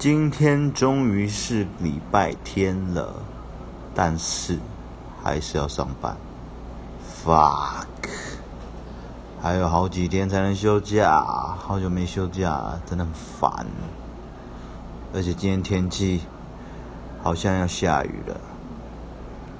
今天终于是礼拜天了但是还是要上班。Fuck 还有好几天才能休假好久没休假真的很烦。而且今天天气好像要下雨了。